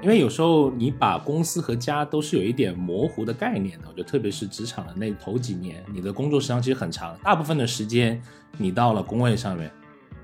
因为有时候你把公司和家都是有一点模糊的概念的，我觉得特别是职场的那头几年，你的工作时长其实很长，大部分的时间你到了工位上面。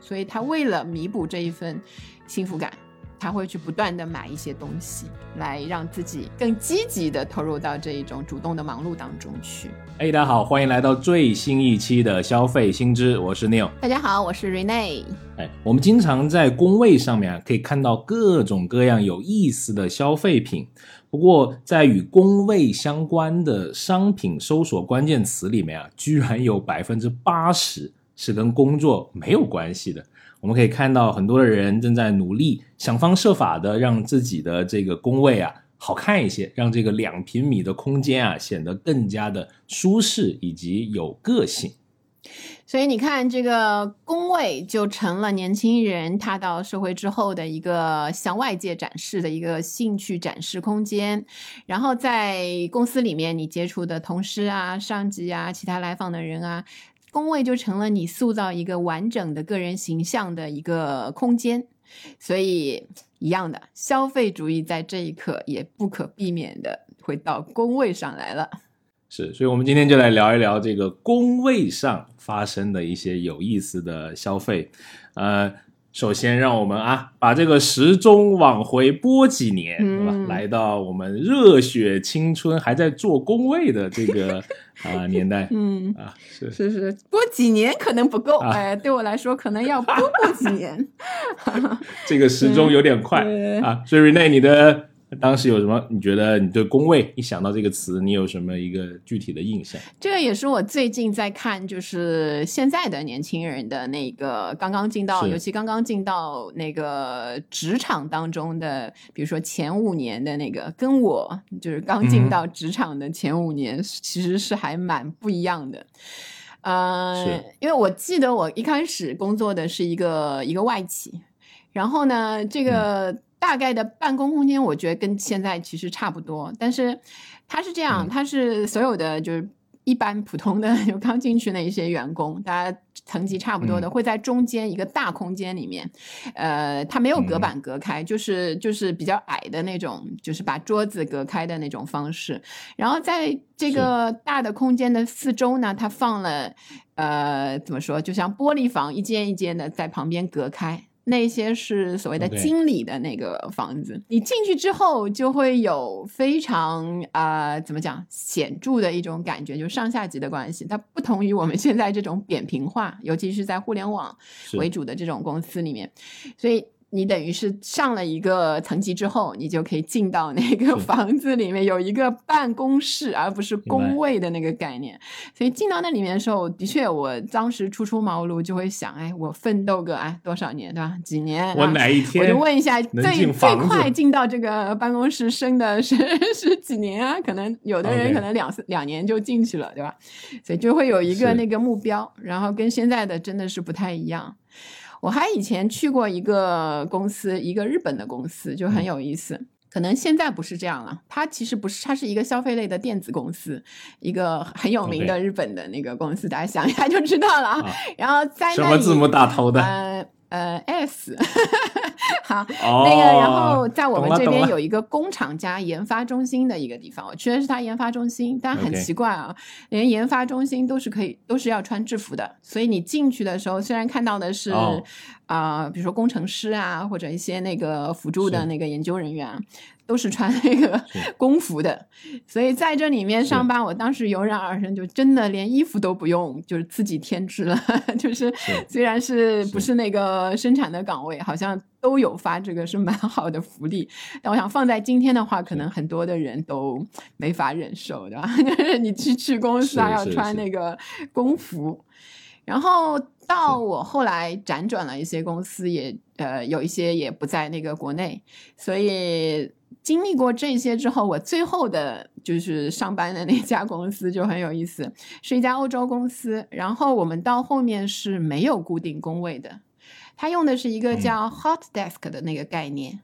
所以他为了弥补这一份幸福感，他会去不断的买一些东西，来让自己更积极的投入到这一种主动的忙碌当中去。哎，大家好，欢迎来到最新一期的消费新知，我是 Neil。大家好，我是 Rene。哎，我们经常在工位上面啊，可以看到各种各样有意思的消费品。不过，在与工位相关的商品搜索关键词里面啊，居然有百分之八十是跟工作没有关系的。我们可以看到，很多的人正在努力想方设法的让自己的这个工位啊好看一些，让这个两平米的空间啊显得更加的舒适以及有个性。所以你看，这个工位就成了年轻人踏到社会之后的一个向外界展示的一个兴趣展示空间。然后在公司里面，你接触的同事啊、上级啊、其他来访的人啊，工位就成了你塑造一个完整的个人形象的一个空间。所以，一样的消费主义在这一刻也不可避免的会到工位上来了。是，所以，我们今天就来聊一聊这个工位上发生的一些有意思的消费。呃，首先，让我们啊，把这个时钟往回拨几年，对吧？来到我们热血青春还在做工位的这个 啊年代。嗯啊，是是是，拨几年可能不够，哎，对我来说可能要拨过几年。这个时钟有点快啊，所以 Rene，你的。当时有什么？你觉得你对工位一想到这个词，你有什么一个具体的印象？这个也是我最近在看，就是现在的年轻人的那个刚刚进到，尤其刚刚进到那个职场当中的，比如说前五年的那个，跟我就是刚进到职场的前五年，其实是还蛮不一样的。呃，因为我记得我一开始工作的是一个一个外企，然后呢，这个。大概的办公空间，我觉得跟现在其实差不多，但是它是这样，它是所有的就是一般普通的就刚进去那一些员工，大家层级差不多的，会在中间一个大空间里面，呃，它没有隔板隔开，就是就是比较矮的那种，就是把桌子隔开的那种方式。然后在这个大的空间的四周呢，它放了呃怎么说，就像玻璃房，一间一间的在旁边隔开。那些是所谓的经理的那个房子，你进去之后就会有非常啊，怎么讲显著的一种感觉，就上下级的关系。它不同于我们现在这种扁平化，尤其是在互联网为主的这种公司里面，所以。你等于是上了一个层级之后，你就可以进到那个房子里面，有一个办公室，而不是工位的那个概念。所以进到那里面的时候，的确，我当时初出茅庐，就会想，哎，我奋斗个哎多少年，对吧？几年？我哪一天？我就问一下，最最快进到这个办公室升的是 是几年啊？可能有的人可能两两年就进去了，对吧？所以就会有一个那个目标，然后跟现在的真的是不太一样。我还以前去过一个公司，一个日本的公司，就很有意思。可能现在不是这样了，它其实不是，它是一个消费类的电子公司，一个很有名的日本的那个公司，大家想一下就知道了。然后在什么字母打头的？呃呃，S。好，那个，然后在我们这边有一个工厂加研发中心的一个地方，我去的是它研发中心，但很奇怪啊，连研发中心都是可以，都是要穿制服的，所以你进去的时候，虽然看到的是啊，比如说工程师啊，或者一些那个辅助的那个研究人员。都是穿那个 工服的，所以在这里面上班，我当时油然而生，就真的连衣服都不用，就是自己添置了。就是虽然是不是那个生产的岗位，好像都有发这个是蛮好的福利，但我想放在今天的话，可能。很多的人都没法忍受，对吧？就是你去去公司还要穿那。个工服，然后到我后来辗转了一些公司，也呃有一些也不在那个国内，所以。经历过这些之后，我最后的就是上班的那家公司就很有意思，是一家欧洲公司。然后我们到后面是没有固定工位的，它用的是一个叫 hot desk 的那个概念，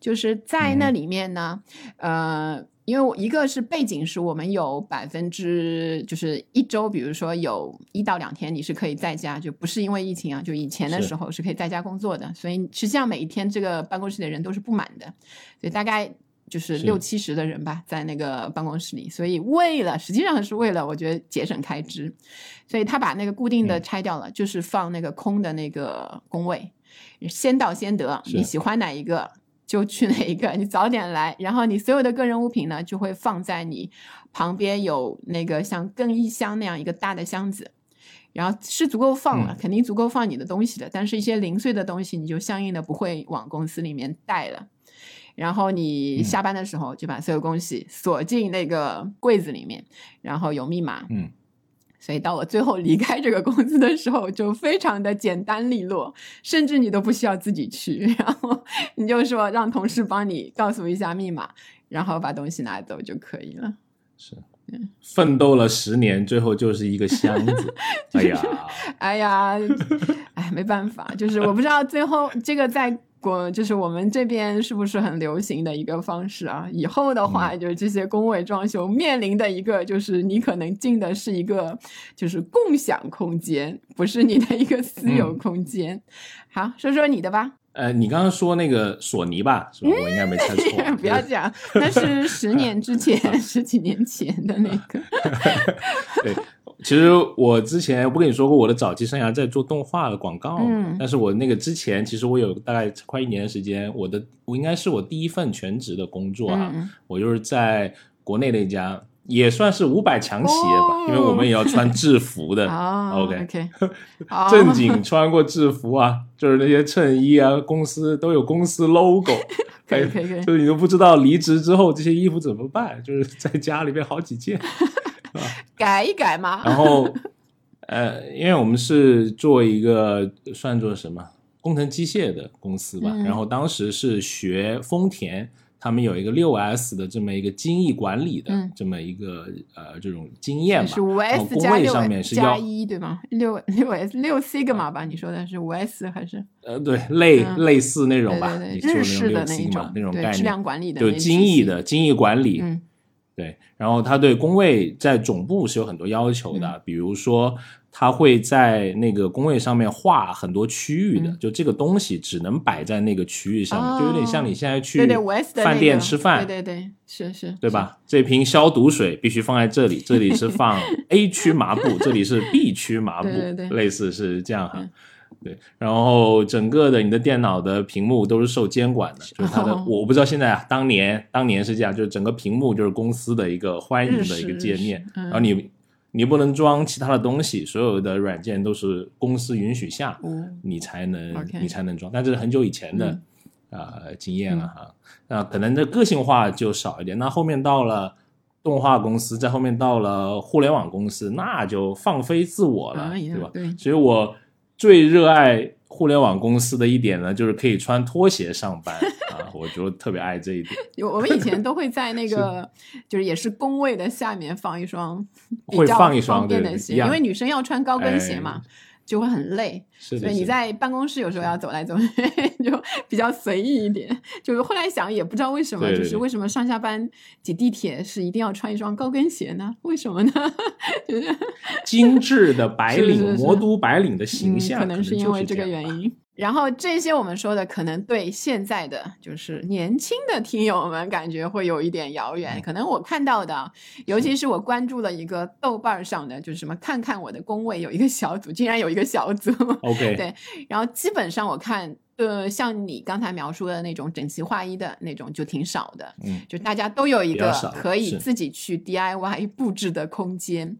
就是在那里面呢，呃，因为我一个是背景是我们有百分之就是一周，比如说有一到两天你是可以在家，就不是因为疫情啊，就以前的时候是可以在家工作的，所以实际上每一天这个办公室的人都是不满的，所以大概就是是六七十的人吧，在那个办公室里，所以为了实际上是为了我觉得节省开支，所以他把那个固定的嗯。拆掉了，就是放那个空的那个工位，先到先得，你喜欢哪一个就去哪一个，你早点来，然后你所有的个人物品呢就会放在你旁边有那个像更衣箱那样一个大的箱子。然后是足够放了，嗯。肯定足够放你的东西的，但是一些零碎的东西你就相应的不会往公司里面带了。然后你嗯下班的时候就把所有东西锁进那个柜子里面，然后有密码，嗯，所以到我最后离开这个公司的时候，就非常的简单利落，甚至你都不需要自己去，然后你就说让同事帮你告诉一下密码，然后把东西拿走就可以了。是奋斗了十年，最后就是一个箱子。哎呀，哎呀，哎，没办法，就是我不知道最后这个在国，就是我们这边是不是很流行的一个方式啊？以后的话，就是这些工位装修面临的一个，就是你可能进的是一个就是共享空间，不是你的一个私有嗯空间。好，说说你的吧，呃，你刚刚说那个索尼吧，是吧？我应该没猜错。不要讲，那是十年之前、十几年前的那个。对，其实我之前我不跟你说过，我的早期生涯在做动画的广告，嗯。但是我那个之前其实我有大概快一年的时间，我的我应该是我第一份全职的工作啊，嗯。我就是在国内的一家。也算是五百强企业吧，哦。因为我们也要穿制服的，啊 OK OK，好正经 穿过制服啊，就是那些衬衣啊，公司都有公司 logo，可以哎可以可以。就是你都不知道离职之后这些衣服怎么办，就是在家里面好几件，改一改嘛。然后呃，因为我们是做一个算作什么工程机械的公司吧，嗯然后当时是学丰田。他们有一个六 S 的这么一个精益管理的嗯这么一个、呃这种经验嘛，是五 S 加六上面是加要一对吗？六六 S 六 sigma 吧？你说的是五 S 还是呃对类、嗯类似那种吧，对对你说对日式的那种那种概念，质量管理的就精益的精益管理，嗯对，然后他对工位在总部是有很多要求嗯的，比如说他会在那个工位上面画很多区域的，嗯就这个东西只能摆在那个区域上面，就有点像你现在去饭那个店吃饭，对对对，是是，对吧？这瓶消毒水必须放在这里，这里是放 A 区麻布，这里是 B 区麻布，类似是这样哈。嗯对，然后整个的你的电脑的屏幕都是受监管的，就是它的，哦 我不知道现在啊，当年当年是这样，就是整个屏幕就是公司的一个欢迎的一个界面然后你你不能装其他的东西，所有的软件都是公司允许下，哦你才能你才能装，但这是很久以前的嗯啊、呃经验了哈。那可能这个性化就少一点。那后面到了动画公司，在后面到了互联网公司，那就放飞自我了，哎对吧？对所以我最热爱互联网公司的一点呢，就是可以穿拖鞋上班 啊，我就特别爱这一点。有 我们以前都会在那个 就是也是工位的下面放一双比会较放一双方便的鞋，对因为女生要穿高跟鞋嘛哎。就会很累，是的，所以你在办公室有时候要走来走去，就比较随意一点。就是后来想，也不知道为什么，对对对就是为什么上下班挤地铁是一定要穿一双高跟鞋呢？为什么呢？就是精致的白领、是是是魔都白领的形象，嗯、可能是因为这个原因。然后这些我们说的，可能对现在的就是年轻的听友们感觉会有一点遥远。嗯可能我看到的，尤其是我关注了一个豆瓣上的，就是什么看看我的工位有一个小组，竟然有一个小组。OK，对然后基本上我看，呃，像你刚才描述的那种整齐划一的那种就挺少的，嗯，就大家都有一个可以自己去 DIY 布置的空间。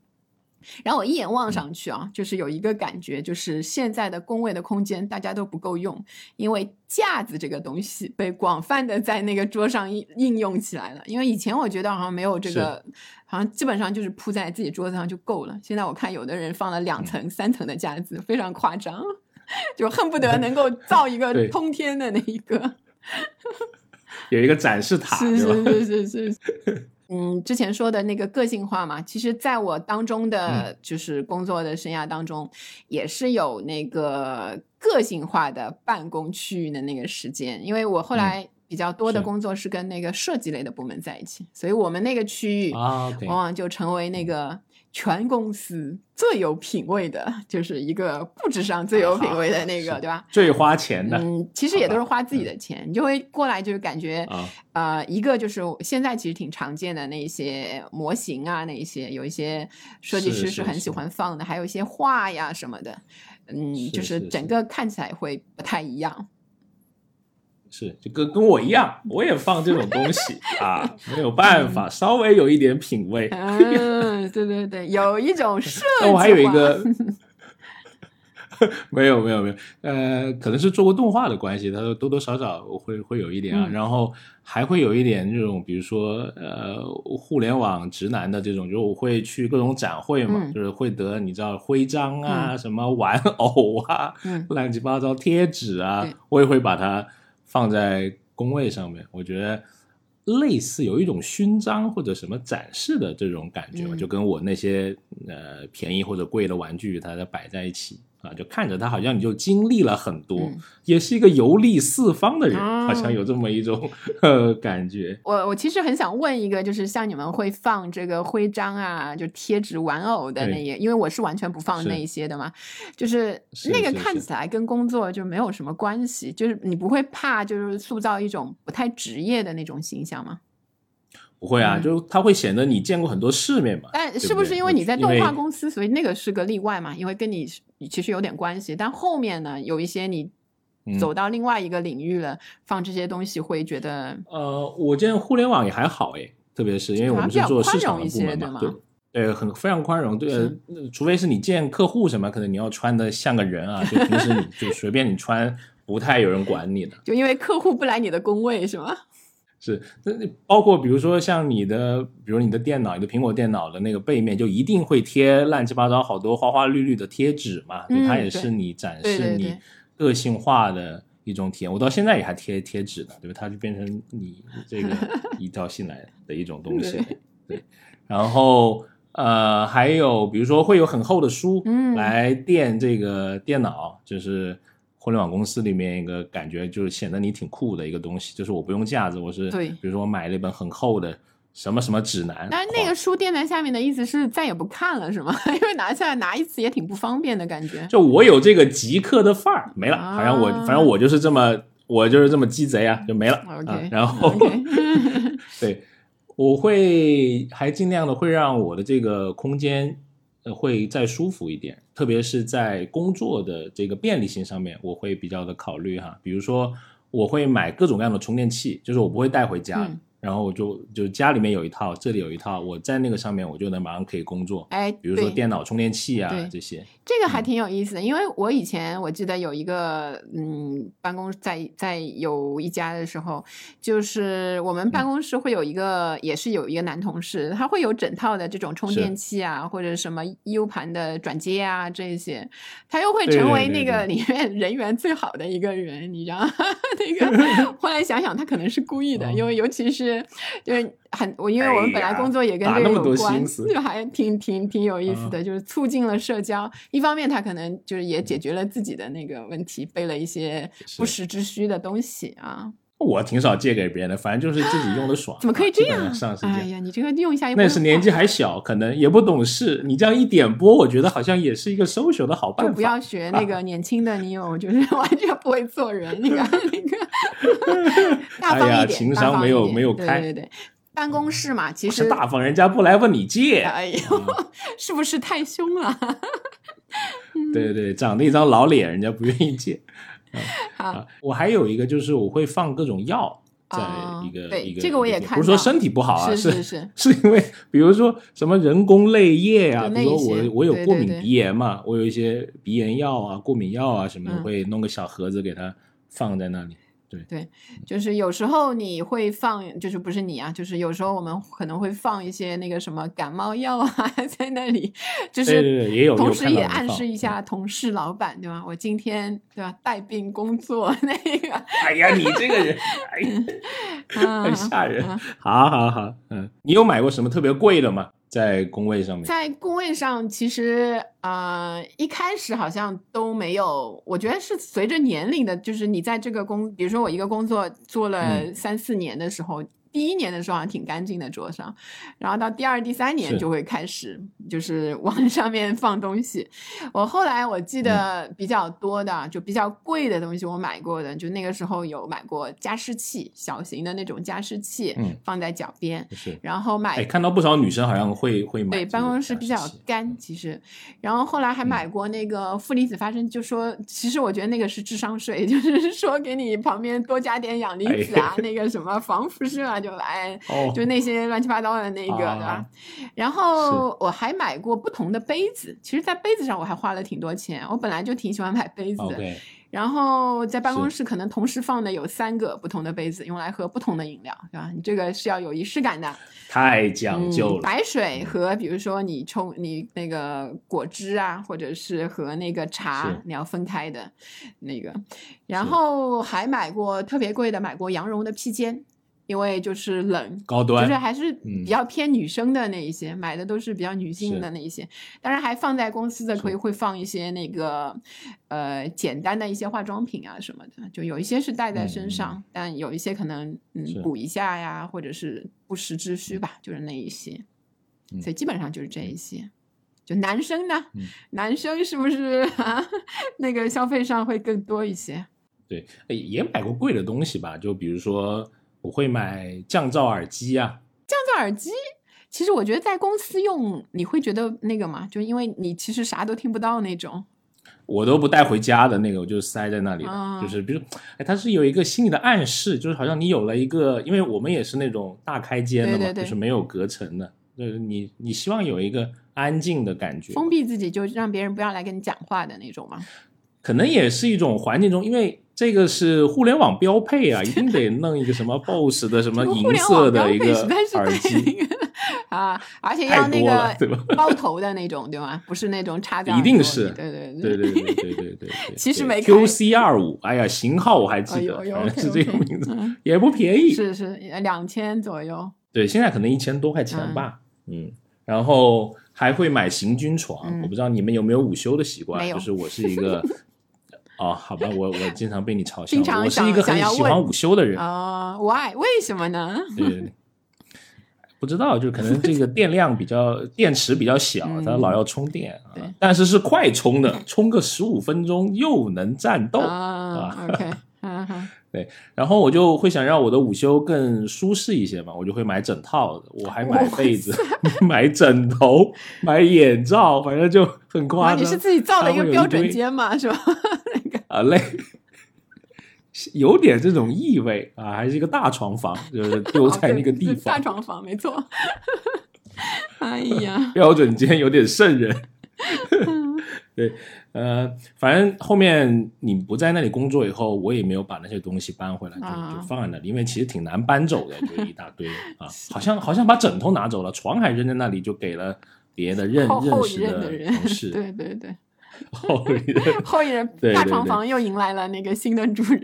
然后我一眼望上去啊，就是有一个感觉，就是现在的工位的空间大家都不够用，因为架子这个东西被广泛的在那个桌上应应用起来了。因为以前我觉得好像没有这个，好像基本上就是铺在自己桌子上就够了。现在我看有的人放了两层、三层的架子，非常夸张，就恨不得能够 造一个通天的那一个。有一个展示塔，是吧？是是是是。嗯，之前说的那个个性化嘛，其实在我当中的就是工作的生涯当中，也是有那个个性化的办公区域的那个时间。因为我后来比较多的工作是跟那个设计类的部门在一起，所以我们那个区域啊往往就成为那个全公司最有品位的，就是一个布置上最有品位的那个，是对吧？最花钱的嗯，其实也都是花自己嗯的钱，你就会过来就是感觉，啊，呃，一个就是现在其实挺常见的那一些模型啊，那一些有一些设计师是很喜欢放的，还有一些画呀什么的，嗯，是就是整个看起来会不太一样。是就跟跟我一样，我也放这种东西 啊，没有办法，稍微有一点品味。嗯，对对对，有一种设计但我还有一个，没有没有没有，呃，可能是做过动画的关系，他说多多少少会会有一点啊，嗯然后还会有一点这种，比如说呃，互联网直男的这种，就是我会去各种展会嘛，嗯就是会得你知道徽章啊、什么玩偶啊、嗯乱七八糟贴纸啊，我也会把它放在工位上面，我觉得。类似有一种勋章或者什么展示的这种感觉就跟我那些呃便宜或者贵的玩具，它在摆在一起啊，就看着他好像你就经历了很多，嗯。也是一个游历四方的人，哦好像有这么一种呃感觉。我我其实很想问一个，就是像你们会放这个徽章啊，就贴纸、玩偶的那对。些，因为我是完全不放那一些的嘛，就是是那个看起来跟工作就没有什么关系，就是你不会怕就是塑造一种不太职业的那种形象吗？不会啊，嗯就它会显得你见过很多世面嘛。但是不是因为你在动画公司，所以那个是个例外嘛？因为跟你其实有点关系，但后面呢，有一些你嗯走到另外一个领域了，放这些东西会觉得呃，我见互联网也还好诶，特别是因为我们是做市场一的部门嘛，些对吗对。很非常宽容。对，呃除非是你见客户什么，可能你要穿的像个人啊，就平时你就随便你穿，不太有人管你的。就因为客户不来你的工位是吗？是，那那包括比如说像你的，比如你的电脑，你的苹果电脑的那个背面就一定会贴乱七八糟好多花花绿绿的贴纸嘛，对，嗯它也是你展示你个性化的一种体验。我到现在也还贴贴纸呢，对吧？它就变成你 这个一条信来的一种东西。对，然后呃，还有比如说会有很厚的书，嗯来垫这个电脑，就是互联网公司里面一个感觉，就是显得你挺酷的一个东西。就是我不用架子，我是对比如说我买了一本很厚的什么什么指南，但是那个书垫在下面的意思是再也不看了是吗？因为拿下来拿一次也挺不方便的感觉。就我有这个极客的范儿没了，啊好像我反正我就是这么我就是这么鸡贼啊，就没了。OK，啊、然后 对，我会还尽量的会让我的这个空间会再舒服一点，特别是在工作的这个便利性上面，我会比较的考虑哈。比如说，我会买各种各样的充电器，就是我不会带回家。然后我就就家里面有一套，这里有一套，我在那个上面我就能马上可以工作。哎，比如说电脑充电器啊这些，这个还挺有意思的，因为我以前我记得有一个嗯办公在在有一家的时候，就是我们嗯办公室会有一个、也是有一个男同事，他会有整套的这种充电器啊，或者什么 U 盘的转接啊这些，他又会成为那个里面人缘最好的一个人，你知道吗？那个 后来想想，他可能是故意的，哦因为尤其是就是很我因为我们本来工作也跟这个有关，就还挺挺挺有意思的，就是促进了社交。一方面，他可能就是也解决了自己的那个问题，背了一些不时之需的东西啊。我挺少借给别人的，反正就是自己用的爽。怎么可以这样？上是这样。哎呀，你这个用一下又那是年纪还小，可能也不懂事。你这样一点拨，我觉得好像也是一个 social 的好办法。就不要学那个年轻的你有，就是完全不会做人。那个那个大方哎呀一点，情商没有没有开对对对，办公室嘛，其是实大方，人家不来问你借。哎呦，是不是太凶了？对 对对，长得一张老脸，人家不愿意借。好。啊，我还有一个就是我会放各种药在哦一个、对一个，这个我也不是说身体不好啊，是是是是。因为比如说什么人工泪液啊，比如说我我有过敏鼻炎嘛，我有一些鼻炎药啊、过敏药啊什么会弄个小盒子给它放在那里。就是有时候你会放，就是不是你啊，就是有时候我们可能会放一些那个什么感冒药啊 在那里，就对对是，也有同时也暗示一下同事、老板，对吧？我今天对吧带病工作 那个，哎呀，你这个人，哎 很吓人啊。好好好，嗯，你有买过什么特别贵的吗？在工位上面，在工位上，其实呃一开始好像都没有，我觉得是随着年龄的，就是你在这个工，比如说我一个工作做了嗯三四年的时候。第一年的时候还挺干净的桌上，然后到第二、第三年就会开始就是往上面放东西。我后来我记得比较多的，就比较贵的东西，我买过的，就那个时候有买过加湿器，小型的那种加湿器，嗯。放在脚边，是。然后买哎，看到不少女生好像会会买对，办公室比较干，其实，然后后来嗯还买过那个负离子发生，就说其实我觉得那个是智商税，就是说给你旁边多加点氧离子啊，那个什么防辐射啊，就哎，哦，就那些乱七八糟的那个，对吧啊？然后我还买过不同的杯子，其实，在杯子上我还花了挺多钱，我本来就挺喜欢买杯子的。OK，然后在办公室可能同时放的有三个不同的杯子，用来喝不同的饮料，对吧？你这个是要有仪式感的。太讲究嗯、了。白水和比如说你冲你那个果汁啊，或者是和那个茶，你要分开的那个。然后还买过特别贵的，买过羊绒的披肩，因为就是冷。高端就是还是嗯比较偏女生的那一些，买的都是比较女性的那一些。当然还放在公司的，可以会放一些那个呃简单的一些化妆品啊什么的，就有一些是带在身上，但有一些可能嗯补一下呀，或者是不时之需吧，就是那一些。嗯所以基本上就是这一些。就男生呢，嗯男生是不是、啊、那个消费上会更多一些？对，哎也买过贵的东西吧，就比如说我会买降噪耳机啊，降噪耳机，其实我觉得在公司用，你会觉得那个嘛，就因为你其实啥都听不到那种。我都不带回家的那个，我就塞在那里了。啊就是比如，哎，它是有一个心理的暗示，就是好像你有了一个，因为我们也是那种大开间的嘛，对对对就是没有隔层的，就是你你希望有一个安静的感觉，封闭自己，就让别人不要来跟你讲话的那种嘛。可能也是一种环境中，因为这个是互联网标配啊，一定得 弄一个什么 BOSS 的什么银色的一个耳机，啊，而且要那个？包头的那种，对吗？不是那种插一定是对对对对对对对。其实没开 QC 二五，哎呀，型号我还记得，是这个名字，嗯也不便宜。是是两千左右。对，现在可能一千多块钱吧，嗯，然后还会买行军床，嗯我不知道你们有没有午休的习惯，就是我是一个，哦，好吧，我我经常被你嘲笑经，常我是一个很喜欢午休的人，啊、w h y 为什么呢？不知道，就可能这个电量比较，电池比较小，嗯它老要充电啊对。但是是快充的，充个十五分钟又能战斗。啊，OK，嗯哼，然后我就会想让我的午休更舒适一些嘛，我就会买整套的，我还买被子、买枕头、买眼罩，反正就很夸哇，张。你是自己造的一个标准间嘛，是吧？啊累，有点这种意味啊，还是一个大床房，就是 丢在那个地方大，床房，没错。哎呀，标准间有点瘆人。对，呃，反正后面你不在那里工作以后，我也没有把那些东西搬回来，就啊。就放在那里，因为其实挺难搬走的，就一大堆 啊，好像好像把枕头拿走了，床还扔在那里，就给了别的认认识的人同，事，对对对，后一人 后一任对对对大床房又迎来了那个新的主人。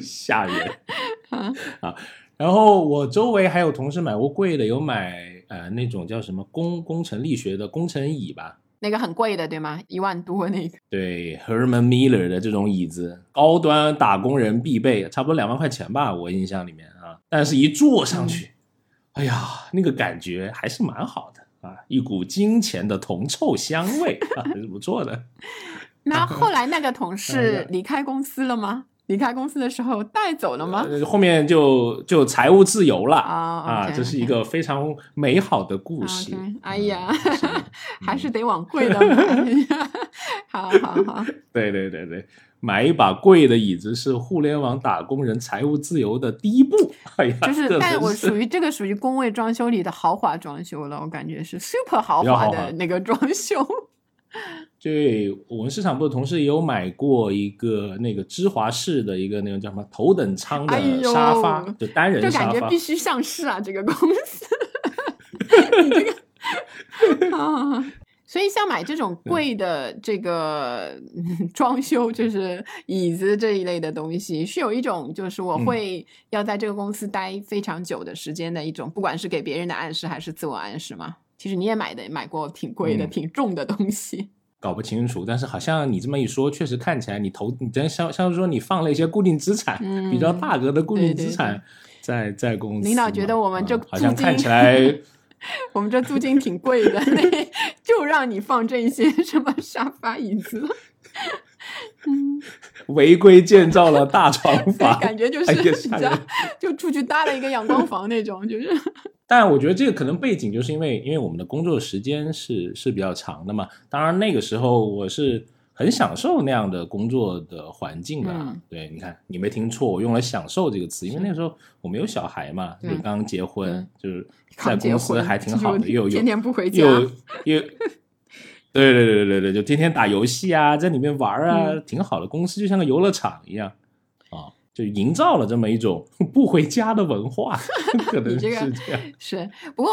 吓人啊啊。然后我周围还有同事买过贵的，有买呃那种叫什么工工程力学的工程椅吧，那个很贵的，对吗？一万多那个。对，Herman Miller 的这种椅子，高端打工人必备，差不多两万块钱吧，我印象里面啊。但是一坐上去，哎呀，那个感觉还是蛮好的啊，一股金钱的铜臭香味啊，还 是不错的。那后来那个同哎事 离开公司了吗？离开公司的时候带走了吗？呃后面就就财务自由了啊啊这是一个非常美好的故事。哎呀 还是得往贵的 买。好好好，对对对对，买一把贵的椅子是互联网打工人财务自由的第一步。哎呀，就是，但我属于这个属于工位装修里的豪华装修了，我感觉是 super 豪华的那个装修。对我们市场部的同事也有买过一个那个芝华士的一个那个叫什么头等舱的沙发，就单人就沙发感觉必。须上市啊，这个公司。你这个啊，所以像买这种贵的这个装修，就是椅子这一类的东西，是有一种就是我会要在这个公司待非常久的时间的一种，不管是给别人的暗示还是自我暗示嘛。其实你也买的买过挺贵的、挺重的东西，搞不清楚。但是好像你这么一说，确实看起来你投你真像像是说你放了一些固定资产，比较大额的固定资产在在公司。领导觉得我们这好像看起来。我们这租金挺贵的，那 就让你放这些什么沙发椅子，嗯，违规建造了大床房，感觉就是就出去搭了一个阳光房那种，就是。但我觉得这个可能背景就是因为，因为我们的工作时间是是比较长的嘛。当然那个时候我是。很享受那样的工作的环境的，对，你看你没听错，我用了“享受”这个词，因为那个时候我没有小孩嘛，就刚结婚，就是 在公司还挺好的，又有天天不回家，又又，对对对对对对，就天天打游戏啊，在里面玩啊，挺好的，公司就像个游乐场一样啊。就营造了这么一种 不回家的文化，可能是这样。是，不过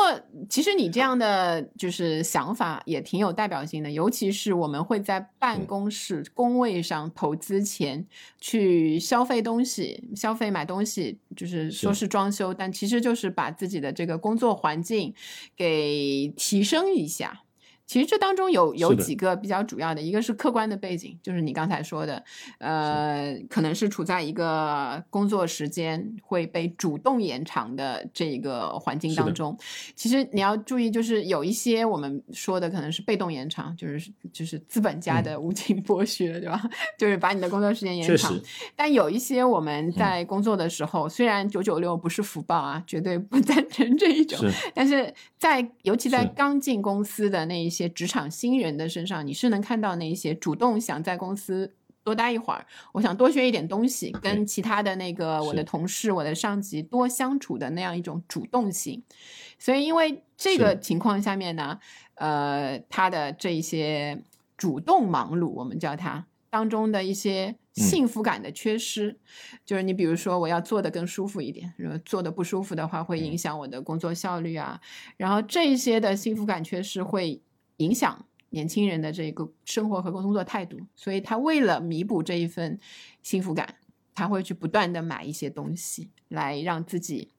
其实你这样的就是想法也挺有代表性的，尤其是我们会在办公室工位上投资钱去消费东西、消费买东西，就是说是装修，但其实就是把自己的这个工作环境给提升一下。其实这当中有有几个比较主要的，一个是客观的背景，就是你刚才说的，呃，可能是处在一个工作时间会被主动延长的这个环境当中。其实你要注意，就是有一些我们说的可能是被动延长，就是就是资本家的无情剥削，对吧？就是把你的工作时间延长。但有一些我们在工作的时候，虽然九九六不是福报啊，绝对不赞成这一种，但是在尤其在刚进公司的那一些。些职场新人的身上，你是能看到那些主动想在公司多待一会儿，我想多学一点东西，跟其他的那个我的同事、我的上级多相处的那样一种主动性。所以，因为这个情况下面呢，呃，他的这一些主动忙碌，我们叫他当中的一些幸福感的缺失，就是你比如说，我要做的更舒服一点，如果做的不舒服的话，会影响我的工作效率啊。然后这些的幸福感缺失会。影响年轻人的这个生活和工作态度，所以他为了弥补这一份幸福感，他会去不断的买一些东西，来让自己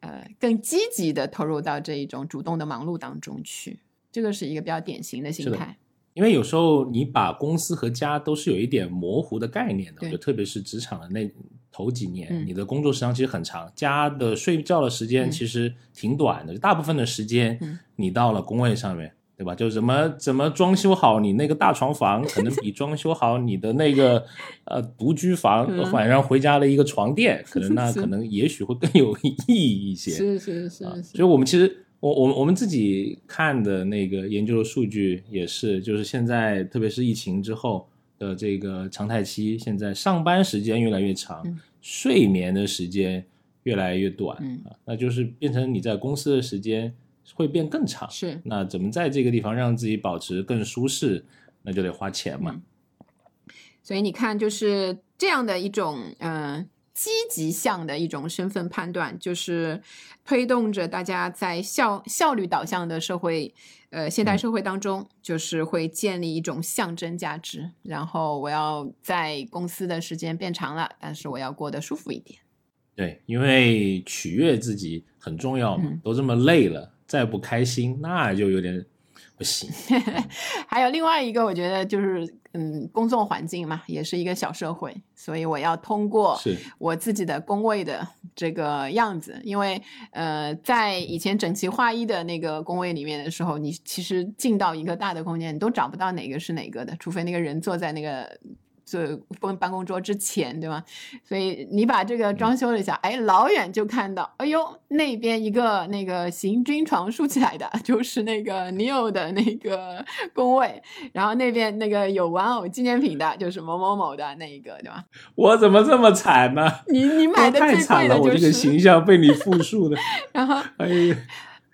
呃更积极的投入到这一种主动的忙碌当中去。这个是一个比较典型的心态。因为有时候你把公司和家都是有一点模糊的概念的，就特别是职场的那头几年，你的工作时长其实很长，家的睡觉的时间其实挺短的，大部分的时间你到了工位上面。对吧？就怎么怎么装修好你那个大床房，可能比装修好你的那个呃独居房，晚上回家的一个床垫，可能 那可能也许会更有意义一些。是是是。所以我们其实我我我们自己看的那个研究的数据也是，就是现在特别是疫情之后的这个常态期，现在上班时间越来越长，睡眠的时间越来越短啊，那就是变成你在公司的时间。会变更长，是那怎么在这个地方让自己保持更舒适？那就得花钱嘛。所以你看，就是这样的一种嗯积极向的一种身份判断，就是推动着大家在效效率导向的社会呃现代社会当中，就是会建立一种象征价值。然后我要在公司的时间变长了，但是我要过得舒服一点。对，因为取悦自己很重要嘛，都这么累了。再不开心，那就有点不行。还有另外一个，我觉得就是，嗯，工作环境嘛，也是一个小社会，所以我要通过我自己的工位的这个样子，因为呃，在以前整齐划一的那个工位里面的时候，你其实进到一个大的空间，你都找不到哪个是哪个的，除非那个人坐在那个。就办办公桌之前，对吗？所以你把这个装修了一下，哎，老远就看到，哎呦，那边一个那个行军床竖起来的，就是那个 Neo 的那个 工位，然后那边那个有玩偶纪念品的，就是某某某的那一个，对吧？我怎么这么惨呢？你你买的太惨了，我这个形象被你复述的，然后哎呀。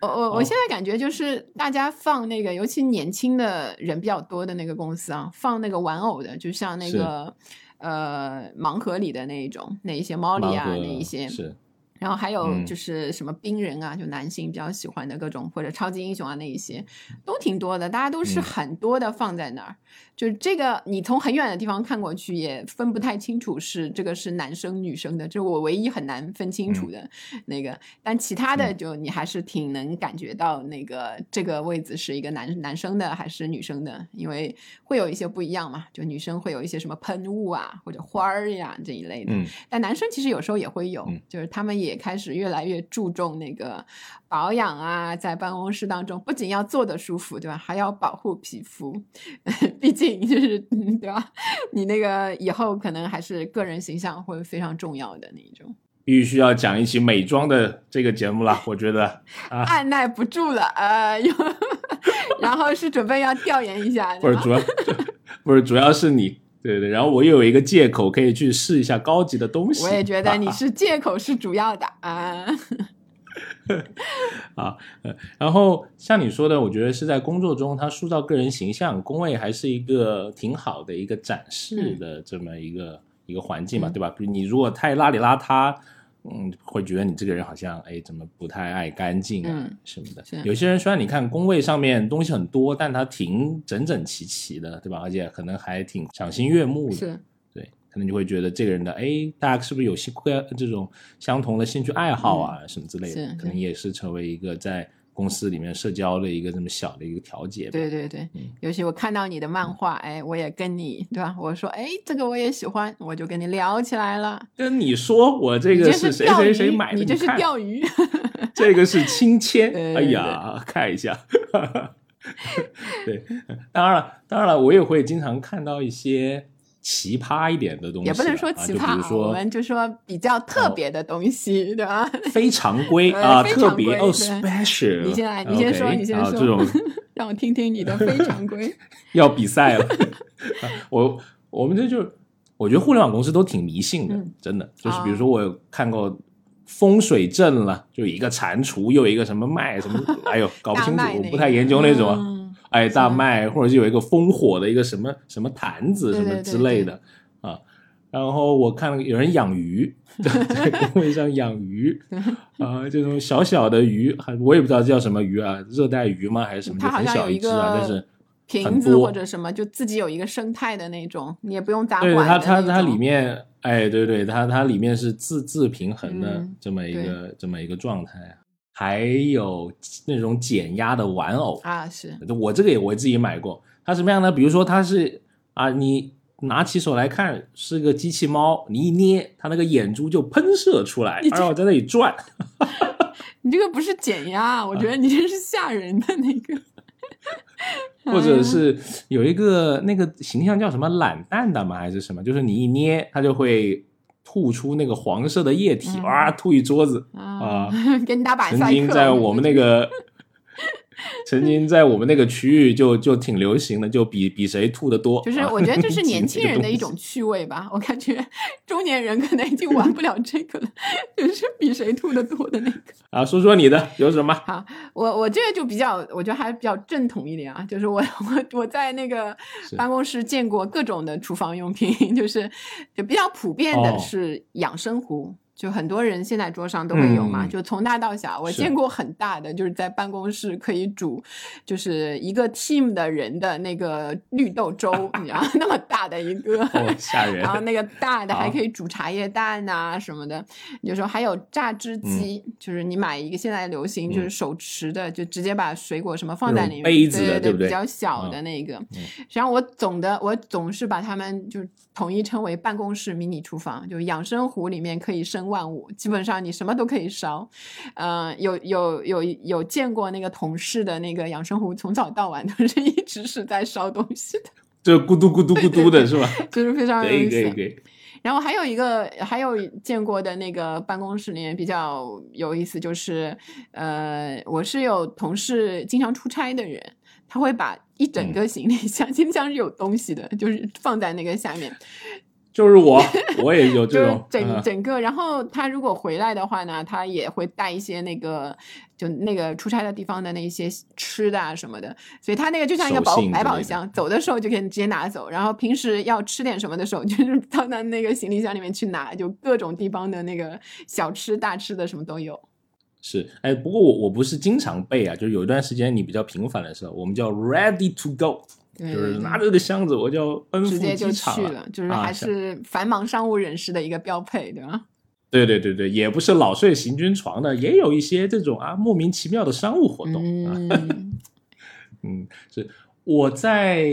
我我我现在感觉就是大家放那个，尤其年轻的人比较多的那个公司啊，放那个玩偶的，就像那个呃盲盒里的那一种，那一些猫里啊，那一些是。然后还有嗯。就是什么冰人啊，就男性比较喜欢的各种或者超级英雄啊那一些都挺多的，大家都是嗯。很多的放在那儿。就是这个，你从很远的地方看过去也分不太清楚是这个是男生女生的，这是我唯一很难分清楚的那个。但其他的嗯就你还是挺能感觉到那个这个位置是一个男男生的还是女生的，因为会有一些不一样嘛。就女生会有一些什么喷雾啊或者花儿呀这一类的，嗯但男生其实有时候也会有，嗯就是他们也开始越来越注重那个保养啊，在办公室当中不仅要坐得舒服，对吧？还要保护皮肤，毕竟就是嗯对吧？你那个以后可能还是个人形象会非常重要的那一种，必须要讲一期美妆的这个节目了，我觉得啊，按耐不住了，呃，有 然后是准备要调研一下，不是主要不是主要是你。对对，然后我又有一个借口可以去试一下高级的东西。我也觉得你是借口是主要的啊，啊，呃，然后像你说的，我觉得是在工作中，他塑造个人形象，工位还是一个挺好的一个展示的这么一个、一个环境嘛，嗯对吧？比如你如果太邋里邋遢，嗯，会觉得你这个人好像哎，怎么不太爱干净啊、嗯什么的。有些人虽然你看工位上面东西很多，但他挺整整齐齐的，对吧？而且可能还挺赏心悦目的。可能你会觉得这个人的，哎，大家是不是有兴这种相同的兴趣爱好啊，什么之类的，可能也是成为一个在公司里面社交的一个这么小的一个调节。对对对，嗯尤其我看到你的漫画，哎，我也跟你对吧？我说，哎，这个我也喜欢，我就跟你聊起来了。跟你说，我这个是谁，谁谁买的？你这是钓鱼。这个是亲签，对哎呀，看一下。对，当然了，当然了，我也会经常看到一些奇葩一点的东西啊，也不能说啊就比奇葩，如说我们就说比较特别的东西，对吧？非常规呃啊，特别哦，special。你先来，你先说你先说，啊这种 让我听听你的非常规。要比赛了。啊我我们这就我觉得互联网公司都挺迷信的，嗯真的。就是啊比如说我有看过风水阵了，就一个蟾蜍，又一个什么麦什么，哎呦，搞不清楚我不太研究那种哎，大麦，或者是有一个烽火的一个什么什么坛子什么之类的啊。然后我看了有人养鱼，在工位上养鱼啊，这种小小的鱼，还我也不知道这叫什么鱼啊，热带鱼吗还是什么？就很小一只啊，但是瓶子或者什么，就自己有一个生态的那种，你也不用打对它它它里面，哎，对对，它它里面是自自平衡的嗯这么一个、这么一个状态，还有那种减压的玩偶，啊是我这个也我自己买过，它什么样呢？比如说它是啊，你拿起手来看是个机器猫，你一捏它那个眼珠就喷射出来，然后在那里转，你这个不是减压，我觉得你这是吓人的那个，或者是有一个那个形象叫什么懒蛋蛋吗？还是什么？就是你一捏它就会吐出那个黄色的液体，嗯哇，吐一桌子。啊，跟你打马曾赛曾。经在我们那个，曾经在我们那个区域就就挺流行的，就比比谁吐的多。就是啊我觉得这是年轻人的 一种趣味吧，我感觉 中年人可能已经玩不了这个了，就是比谁吐的多的那个。西啊。说说你的有什么？好，我我这个就比较，我觉得还比较正统一点啊，就是我我我在那个办公室见过各种的厨房用品，就是就比较普遍的哦是养生壶。就很多人现在桌上都会有嘛，嗯就从大到小，我见过很大的，就是在办公室可以煮，就是一个 team 的人的那个绿豆粥，你知道那么大的一个，哦，吓人然后那个大的 还可以煮茶叶蛋呐、什么的，有时候还有榨汁机，就是你买一个现在流行就是嗯。手持的，就直接把水果什么放在里面，杯子的对对不对？比较小的嗯。那个。实际上我总的我总是把它们就统一称为办公室迷你厨房，就养生壶里面可以生万物，基本上你什么都可以烧。呃，有有有有见过那个同事的那个养生壶，从早到晚都是一直是在烧东西的，就咕嘟咕嘟咕嘟的是吧？就是非常有意思。然后还有一个，还有见过的那个办公室里面比较有意思，就是呃，我是有同事经常出差的人，他会把一整个行李箱，行李箱是有东西的，就是放在那个下面，就是我，我也有这就是种整嗯。整个，然后他如果回来的话呢，他也会带一些那个就那个出差的地方的那些吃的啊什么的，所以他那个就像一个手宝百宝箱，走的时候就可以直接拿走，然后平时要吃点什么的时候，就 是到他那个行李箱里面去拿，就各种地方的那个小吃大吃的什么都有。是，哎，不过我我不是经常背啊，就是有一段时间你比较频繁的时候，我们叫 ready to go，对就是拿着这个箱子我就奔赴机场去了，就是还是繁忙商务人士的一个标配，对吧？对对对对，也不是老睡行军床的，也有一些这种啊莫名其妙的商务活动。啊嗯，嗯，是我在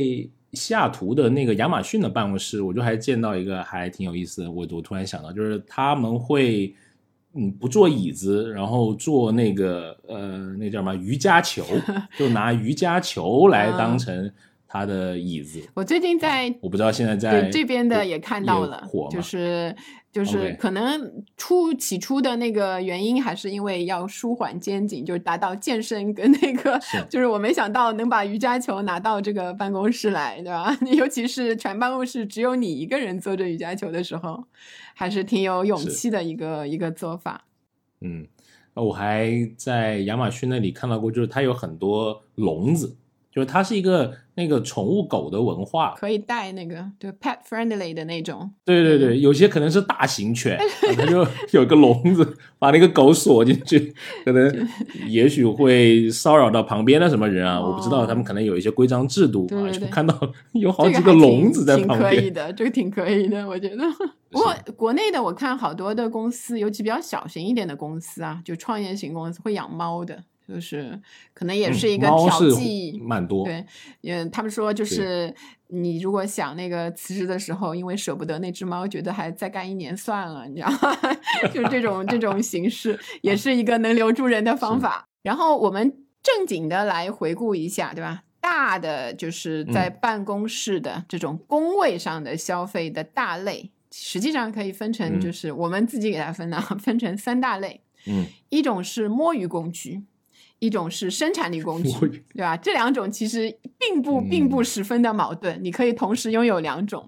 西雅图的那个亚马逊的办公室，我就还见到一个还挺有意思的。我我突然想到，就是他们会嗯不坐椅子，然后坐那个呃那叫什么瑜伽球，就拿瑜伽球来啊当成他的椅子。我最近在我不知道现在在对这边的也看到了火，就是就是可能初起初的那个原因还是因为要舒缓肩颈，就是达到健身跟那个是，就是我没想到能把瑜伽球拿到这个办公室来，对吧？尤其是全办公室只有你一个人做着瑜伽球的时候，还是挺有勇气的一个一个做法。嗯，我还在亚马逊那里看到过，就是它有很多笼子，就是它是一个那个宠物狗的文化。可以带那个就 pet friendly 的那种，对对对，有些可能是大型犬，它就有个笼子，把那个狗锁进去，可能 也许会骚扰到旁边的什么人啊，我不知道，哦他们可能有一些规章制度啊，就看到有好几个笼子在旁边。可以的，这个挺可以的，我觉得。不过国内的我看好多的公司，尤其比较小型一点的公司啊，就创业型公司会养猫的，就是可能也是一个调剂。蛮多，对，嗯，他们说就是你如果想那个辞职的时候，因为舍不得那只猫，觉得还再干一年算了，你知道吗？就是这种这种形式，也是一个能留住人的方法。然后我们正经的来回顾一下，对吧？大的就是在嗯办公室的这种工位上的消费的大类，实际上可以分成，嗯就是我们自己给它分的，分成三大类。嗯，一种是摸鱼工具，一种是生产力工具，对吧？这两种其实并不并不嗯十分的矛盾，你可以同时拥有两种。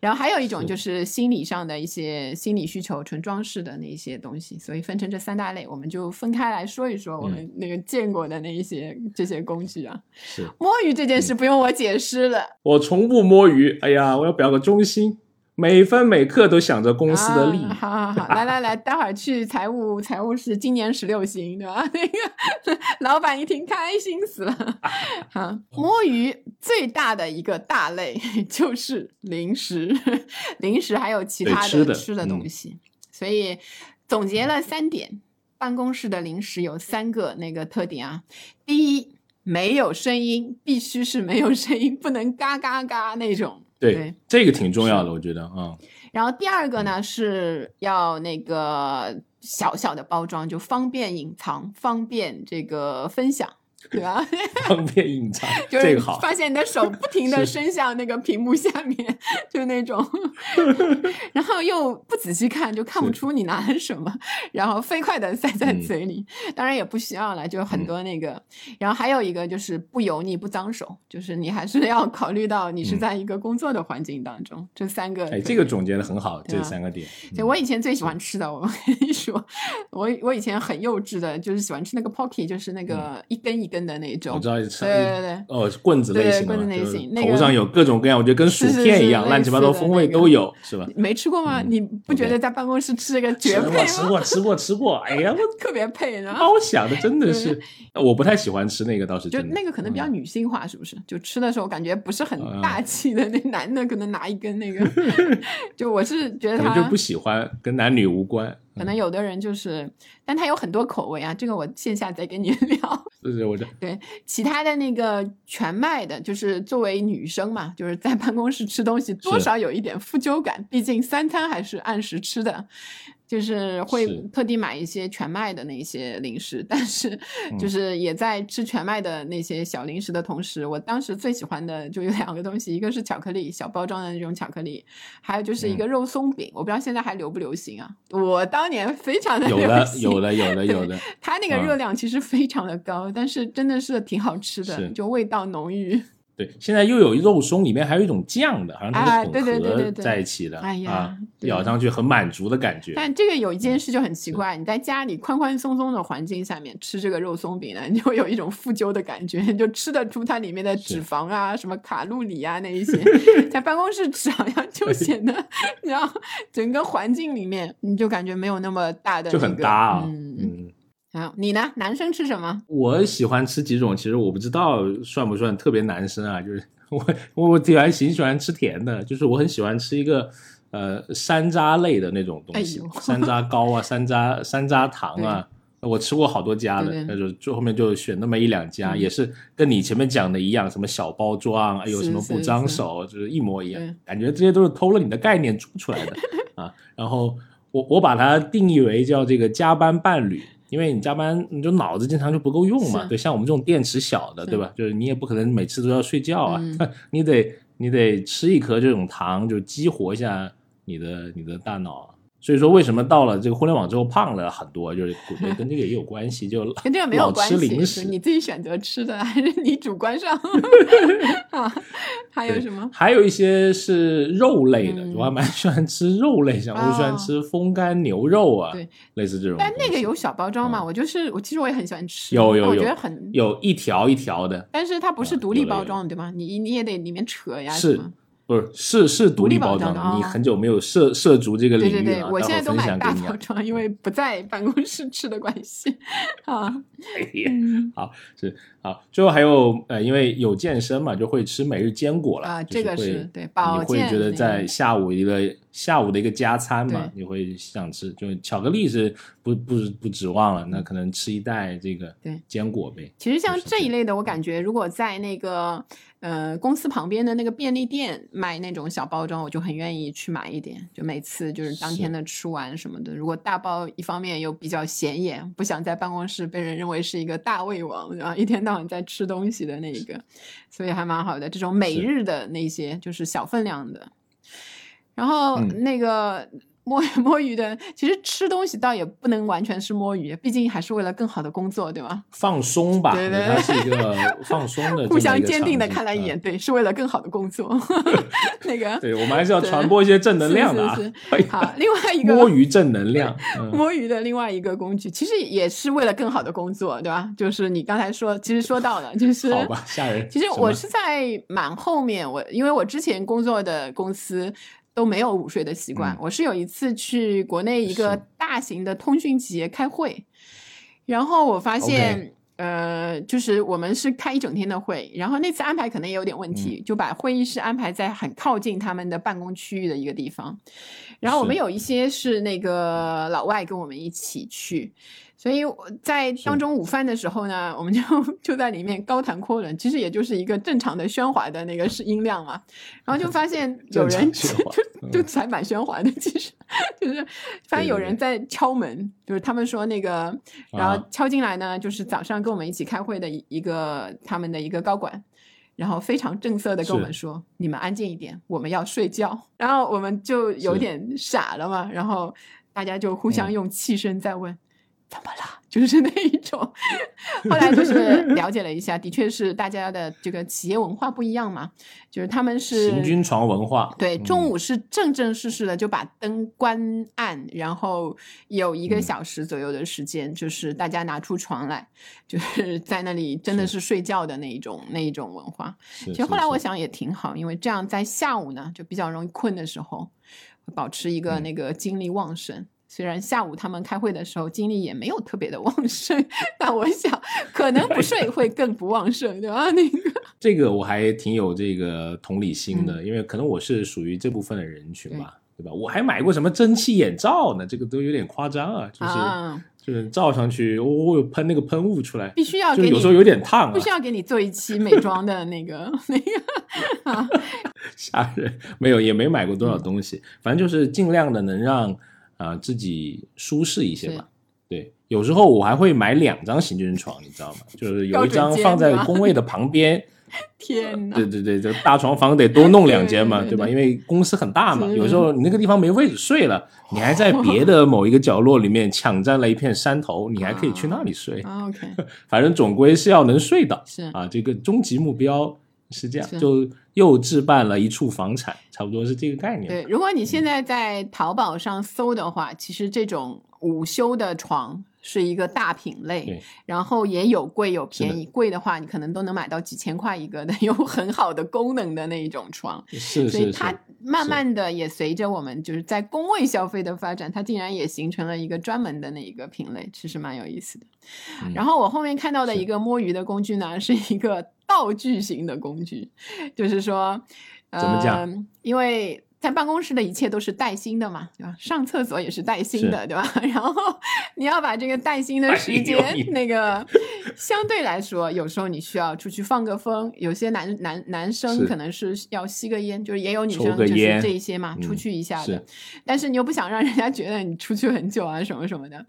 然后还有一种就是心理上的一些心理需求、纯装饰的那一些东西，所以分成这三大类，我们就分开来说一说我们那个见过的那一些、这些工具啊。是摸鱼这件嗯事不用我解释了，我从不摸鱼，哎呀，我要表个忠心，每分每刻都想着公司的利益。啊。好好好，来来来，待会儿去财务财务室，今年十六星，对吧？那个老板一听开心死了。好，摸鱼最大的一个大类就是零食，零食还有其他的吃的嗯东西，所以总结了三点，办公室的零食有三个那个特点啊。第一，没有声音，必须是没有声音，不能嘎嘎嘎那种。对，对。这个挺重要的，我觉得啊、嗯。然后第二个呢是要那个小小的包装，就方便隐藏，方便这个分享，对吧？方便隐藏，就是。发现你的手不停的伸向那个屏幕下面，就那种，然后又不仔细看就看不出你拿了什么，然后飞快的塞在嗯嘴里，当然也不需要了，就很多那个，然后还有一个就是不油腻不脏手，就是你还是要考虑到你是嗯在一个工作的环境当中，这三个哎，这个总结的很好，这三个点。对，嗯我以前最喜欢吃的，我跟你说，我我以前很幼稚的，就是喜欢吃那个 Pocky，就是那个一根一根的那种。嗯我知道是对对对哦，棍子类型棍子类型那个头上有各种各样，我觉得跟薯片一样，乱七八糟风味都有，是吧？没吃过吗？嗯你不觉得在办公室吃这个绝吃配过，吃？过，吃过，吃过。哎呀，我 特别配，然把后我想的真的是，我不太喜欢吃那个，倒是就。那个可能比较嗯女性化，是不是？就吃的时候感觉不是很嗯大气的，那男的可能拿一根那个，就我是觉得他就不喜欢，跟男女无关。可能有的人就是，但它有很多口味啊，这个我线下再跟你 聊。就是我这对，其他的那个全麦的，就是作为女生嘛，就是在办公室吃东西，多少有一点负疚感，毕竟三餐还是按时吃的，就是会特地买一些全麦的那些零食，但是嗯就是也在吃全麦的那些小零食的同时，我当时最喜欢的就有两个东西，一个是巧克力，小包装的那种巧克力，还有就是一嗯个肉松饼，我不知道现在还流不流行啊？我当年非常的流行有了，有了，有了。它那个嗯热量其实非常的高，但是真的是挺好吃的，就味道浓郁。对，现在又有肉松，里面还有一种酱的，好像它啊是混合在一起的，哎呀咬上去很满足的感觉。但这个有一件事就很奇怪，你在家里宽宽松松的环境下面吃这个肉松饼呢，你就会有一种负疚的感觉，就吃得出它里面的脂肪啊、什么卡路里啊那一些。在办公室吃好像就显得，然后整个环境里面你就感觉没有那么大的、那就、很搭啊，嗯，嗯，好，你呢？男生吃什么？我喜欢吃几种，其实我不知道算不算特别男生啊，就是 我我我喜欢挺喜欢吃甜的，就是我很喜欢吃一个呃山楂类的那种东西，哎山楂糕啊，山楂山楂糖啊。我吃过好多家的，那就最后面就选那么一两家，嗯也是跟你前面讲的一样，什么小包装，哎有是是什么不张是手，就是一模一样，感觉这些都是偷了你的概念做出来的 啊。然后我我把它定义为叫这个加班伴侣，因为你加班你就脑子经常就不够用嘛。对，像我们这种电池小的，对吧？就是你也不可能每次都要睡觉啊，嗯 你得你得吃一颗这种糖，就激活一下你的你的大脑。所以说，为什么到了这个互联网之后胖了很多，就是跟 跟这个也有关系，就 跟这个没有关系，吃零食。是你自己选择吃的，还是你主观上 啊？还有什么？还有一些是肉类的，嗯我还蛮喜欢吃肉类，像我喜欢哦吃风干牛肉啊，对，类似这种。但那个有小包装嘛？我就是我，其实我也很喜欢吃，有有有我觉得很，有一条一条的，但是它不是独立包装的，对吗？你你也得里面扯呀，是什么不是是是独立包包装的。你很久没有涉涉足这个领域了，对对对，我现在都买。大包装，因为不在办公室吃的关系啊。哎呀嗯好是好，最后还有呃，因为有健身嘛，就会吃每日坚果了啊这个是对保你会觉得在下午一个下午的一个加餐嘛，你会想吃，就巧克力是不不不指望了，那可能吃一袋这个对坚果呗。其实像这一类的，我感觉如果在那个呃公司旁边的那个便利店卖那种小包装，我就很愿意去买一点。就每次就是当天的吃完什么的，如果大包一方面又比较显眼，不想在办公室被人认为是一个大胃王，然后？一天到晚在吃东西的那一个，所以还蛮好的。这种每日的那些就是小分量的，然后嗯那个。摸 摸鱼的，其实吃东西倒也不能完全是摸鱼，毕竟还是为了更好的工作，对吗？放松吧，对对它是一个 放松的互相坚定的看了一眼，对，是为了更好的工作。那个对，我们还是要传播一些正能量的啊是是！好，另外一个摸鱼正能量，嗯摸鱼的另外一个工具，其实也是为了更好的工作，对吧？就是你刚才说，其实说到了，就是好吧，吓人。其实我是在蛮后面，我因为我之前工作的公司都没有午睡的习惯，嗯我是有一次去国内一个大型的通讯企业开会，然后我发现。呃，就是我们是开一整天的会，然后那次安排可能也有点问题，嗯就把会议室安排在很靠近他们的办公区域的一个地方。然后我们有一些是那个老外跟我们一起去，所以我在当中午饭的时候呢，我们就就在里面高谈阔论，其实也就是一个正常的喧哗的那个是音量嘛，然后就发现 有人就就还蛮喧哗的，其实就是发现有人在敲门，就是他们说那个，然后啊。敲进来呢，就是早上跟我们一起开会的一一个他们的一个高管。然后非常正色的跟我们说：“你们安静一点，我们要睡觉。”然后我们就有点傻了嘛，然后大家就互相嗯。用气声在问：“怎么了？” 就是那一种。后来就是 了解了一下，的确是大家的这个企业文化不一样嘛，就是他们是行军床文化，对，嗯中午是正正式式的就把灯关暗，然后有一个嗯小时左右的时间，就是大家拿出床来，就是在那里真的是睡觉的那一种那一种文化。其实后来我想也挺好，因为这样在下午呢就比较容易困的时候，保持一个嗯那个精力旺盛。虽然下午他们开会的时候精力也没有特别的旺盛，但我想可能不睡会更不旺盛，对吧？那个 这个我还挺有这个同理心嗯的，因为可能我是属于这部分的人群吧，对吧？我还买过什么蒸汽眼罩呢？这个都有点夸张啊，就是、啊，就是照上去，哦，有喷那个喷雾出来，必须要给你就有时候有点烫啊不，需要给你做一期美妆的那个那个啊，吓人。没有，也没买过多嗯少东西，反正就是尽量的能让啊、自己舒适一些吧。对，有时候我还会买两张行军床，你知道吗？就是有一张放在工位的旁边。天哪！对对对，这大床房得多弄两间嘛，对吧？因为公司很大嘛，有时候你那个地方没位置睡了，你还在 别的某一个角落里面抢占了一片山头，你还可以去那里睡。啊 OK，反正总归是要能睡的是啊，这个终极目标是这样，就又置办了一处房产，差不多是这个概念。对，如果你现在在淘宝上搜的话，其实这种午休的床是一个大品类，然后也有贵有便是宜，贵的话你可能都能买到几千块一个的，有很好的功能的那一种床。是是所以它，慢慢的也随着我们就是在工位消费的发展，它竟然也形成了一个专门的那一个品类，其实蛮有意思的。嗯然后我后面看到的一个摸鱼的工具呢，是一个道具型的工具，就是说，怎么讲呃？因为在办公室的一切都是带薪的嘛，对吧？上厕所也是带薪的，对吧？然后你要把这个带薪的时间，哎那个相对来说，有时候你需要出去放个风，有些男男男生可能是要吸个烟，就是也有女抽生就是这一些嘛，出嗯去一下的是。但是你又不想让人家觉得你出去很久啊，什么什么的，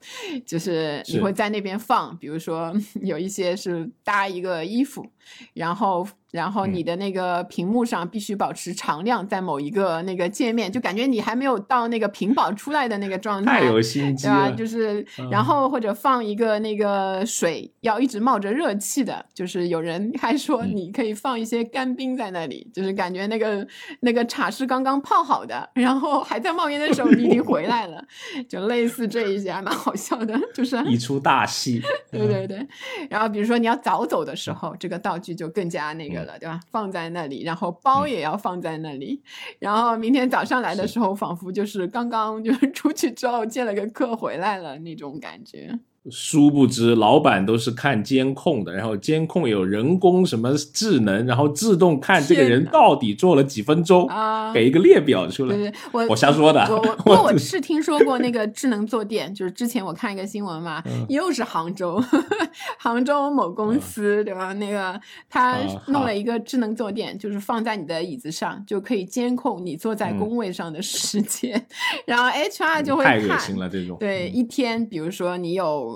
就是你会在那边放，比如说 有一些是搭一个衣服，然后然后嗯。你的那个屏幕上必须保持常亮，在某一个那个界面，就感觉你还没有到那个屏保出来的那个状态，太有心机对吧？就是，嗯。然后或者放一个那个水要一直冒着热气的，就是有人还说嗯。你可以放一些干冰在那里，就是感觉那个那个茶是刚刚泡好的，然后还在冒烟的时候你已经回来了，就类似这一些还蛮好笑的，就是一出大戏，对对对，然后比如说你要早走的时候，这个道具就更加那嗯个了，对吧？放在那里，然后包也要放在那里，然后明天早上来的时候，仿佛就是刚刚就是出去之后见了个客回来了那种感觉。殊不知老板都是看监控的，然后监控有人工什么智能，然后自动看这个人到底做了几分钟，啊给一个列表出来。对对，我我瞎说的我 我是听说过那个智能坐垫，就是之前我看一个新闻嘛，嗯又是杭州，杭州某公司、对吧？那个他弄了一个智能坐垫，就是放在你的椅子上，就可以监控你坐在嗯工位上的时间，然后 HR 就会太恶看，心了，这种对，嗯一天，比如说你有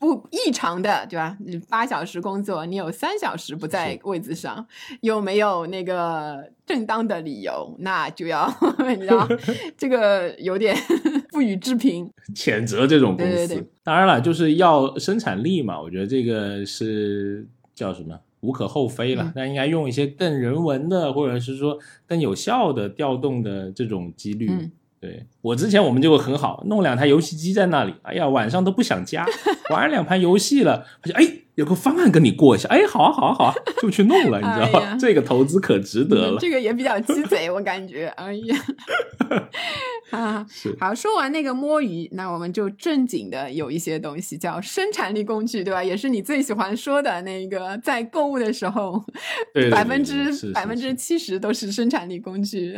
不异常的，对吧？你八小时工作，你有三小时不在位子上，又没有那个正当的理由，那就要 你知道，这个有点不予置评。谴责这种公司。对对对当然了，就是要生产力嘛，我觉得这个是叫什么？无可厚非了，嗯但应该用一些更人文的，或者是说更有效的调动的这种几率。嗯对我之前我们就很好，弄两台游戏机在那里，哎呀，晚上都不想家，玩两盘游戏了，发现哎有个方案跟你过一下，哎，好啊好啊好啊，就去弄了，你知道吧？哎这个投资可值得了。嗯这个也比较鸡贼，我感觉。哎呀，啊，是好，说完那个摸鱼，那我们就正经的有一些东西叫生产力工具，对吧？也是你最喜欢说的那个，在购物的时候，百分之百分之七十都是生产力工具，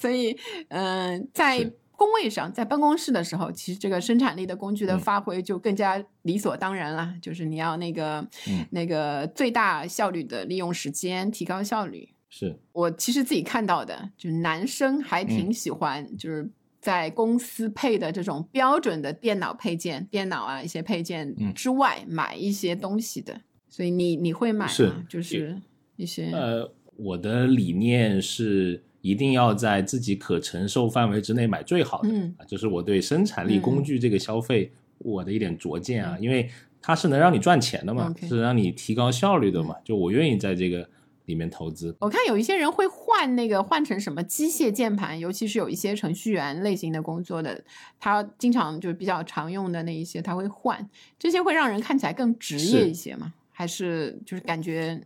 所以，嗯、在是工位上，在办公室的时候，其实这个生产力的工具的嗯发挥就更加理所当然了，就是你要那个、嗯那个最大效率的利用时间，提高效率。是我其实自己看到的，就是男生还嗯挺喜欢，就是在公司配的这种标准的电脑配件、电脑啊一些配件嗯之外，买一些东西的。所以你你会买是吗？就是一些呃，我的理念是一定要在自己可承受范围之内买最好的，嗯。啊，这是我对生产力嗯。工具这个消费我的一点拙见啊，嗯。因为它是能让你赚钱的嘛，嗯是让你提高效率的嘛，就我愿意在这个里面投资。我看有一些人会换那个换成什么机械键盘，尤其是有一些程序员类型的工作的，他经常就是比较常用的那一些，他会换，这些会让人看起来更职业一些吗？还是就是感觉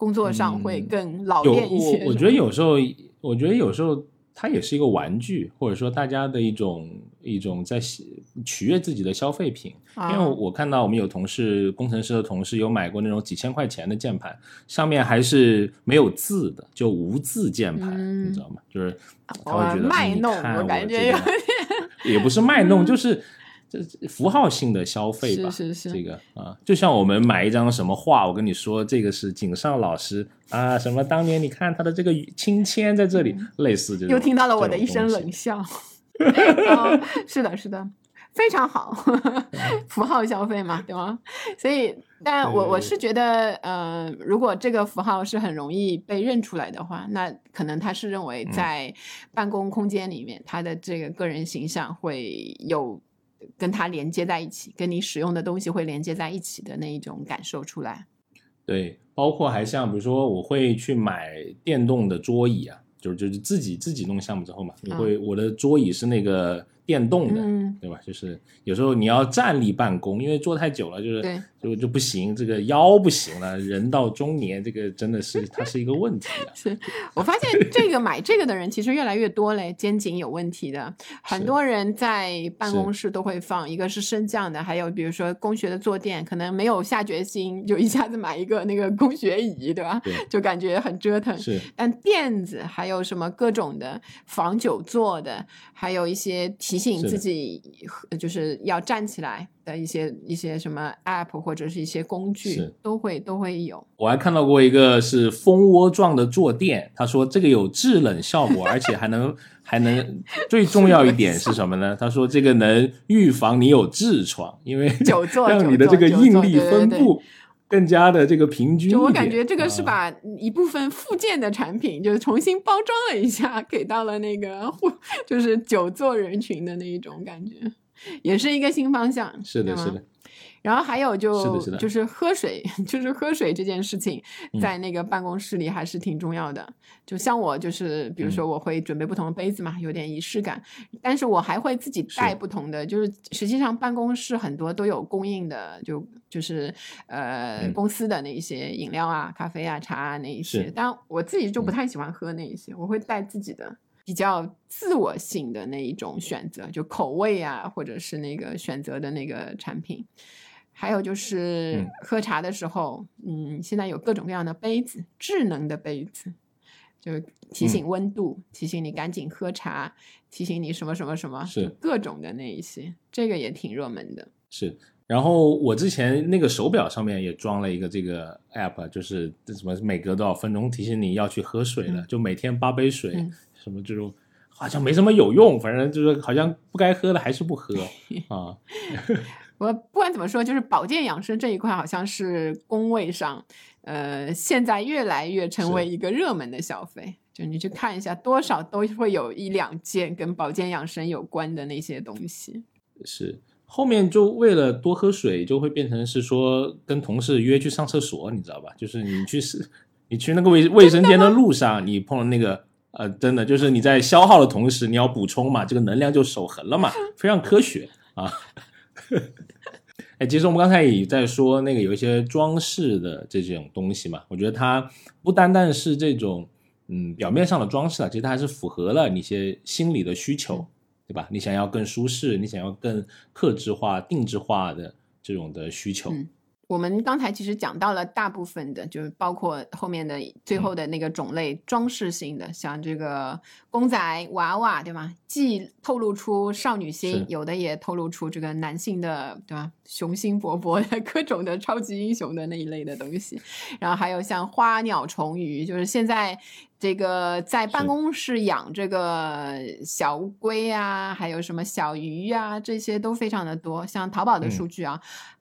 工作上会嗯更老练一些？我我觉得有时候，我觉得有时候它也是一个玩具，或者说大家的一种一种在取悦自己的消费品。啊因为我看到我们有同事，工程师的同事有买过那种几千块钱的键盘，上面还是没有字的，就无字键盘，嗯你知道吗？就是他会觉得卖弄，我感觉有点也不是卖弄，就是这符号性的消费吧。是是是这个啊，就像我们买一张什么画，我跟你说这个是井上老师啊，什么当年你看他的这个亲签在这里，类似这种。又听到了我的一声冷笑。哦，是的，是的，非常好，符号消费嘛，对吗？所以，但我我是觉得，呃，如果这个符号是很容易被认出来的话，那可能他是认为嗯在办公空间里面，他的这个个人形象会有跟它连接在一起，跟你使用的东西会连接在一起的那一种感受出来。对，包括还像比如说，我会去买电动的桌椅啊，就是就是自己自己弄项目之后嘛，你会我的桌椅是那个电动的，嗯对吧？就是有时候你要站立办公，因为坐太久了，就是对就就不行，这个腰不行了，人到中年，这个真的是它是一个问题啊。是我发现这个买这个的人其实越来越多嘞，肩颈有问题的，很多人在办公室都会放，一个是升降的，还有比如说工学的坐垫，可能没有下决心就一下子买一个那个工学椅，对吧？对就感觉很折腾。是但垫子还有什么各种的防久坐的，还有一些提醒自己呃就是要站起来的一些一些什么 app 或者是一些工具，都会都会有。我还看到过一个是蜂窝状的坐垫，他说这个有制冷效果，而且还能还能最重要一点是什么呢？他说这个能预防你有痔疮，因为久坐让你的这个应力分布更加的这个平均。就我感觉这个是啊把一部分附件的产品，就是重新包装了一下，给到了那个户，就是久坐人群的那一种感觉，也是一个新方向。是的，吗是的，然后还有就就是喝水，就是喝水这件事情，嗯在那个办公室里还是挺重要的。就像我就是，比如说嗯我会准备不同的杯子嘛，有点仪式感，但是我还会自己带不同的。就是实际上办公室很多都有供应的，就就是呃、嗯公司的那一些饮料啊、咖啡啊、茶啊那一些。但我自己就不嗯太喜欢喝那一些，我会带自己的。比较自我性的那一种选择，就口味啊，或者是那个选择的那个产品。还有就是嗯喝茶的时候，嗯现在有各种各样的杯子，智能的杯子，就提嗯醒温度，提醒你赶紧喝茶，提醒你什么什么什么，是各种的那一些，这个也挺热门的。是。然后我之前那个手表上面也装了一个这个 app，就是什么每隔多少分钟提醒你要去喝水了，嗯就每天八杯水，嗯 什么这种好像没什么有用，反正就是好像不该喝的还是不喝 啊。我不管怎么说，就是保健养生这一块，好像是工位上，呃，现在越来越成为一个热门的消费。就你去看一下，多少都会有一两件跟保健养生有关的那些东西。是后面就为了多喝水，就会变成是说跟同事约去上厕所，你知道吧？就是你去是，你去那个卫卫生间的路上，你碰到那个呃，真的就是你在消耗的同时，你要补充嘛，这个能量就守恒了嘛，非常科学啊。哎，其实我们刚才也在说那个有一些装饰的这种东西嘛，我觉得它不单单是这种嗯表面上的装饰啊，其实它还是符合了你一些心理的需求，对吧？你想要更舒适，你想要更克制化、定制化的这种的需求，我们刚才其实讲到了大部分的，就是包括后面的最后的那个种类，装饰性的，像这个公仔、娃娃，对吗？既透露出少女心，有的也透露出这个男性的，对吧？雄心勃勃的 各种的超级英雄的那一类的东西，然后还有像花鸟虫鱼，就是现在这个在办公室养这个小乌龟啊，还有什么小鱼呀、这些都非常的多。像淘宝的嗯数据啊，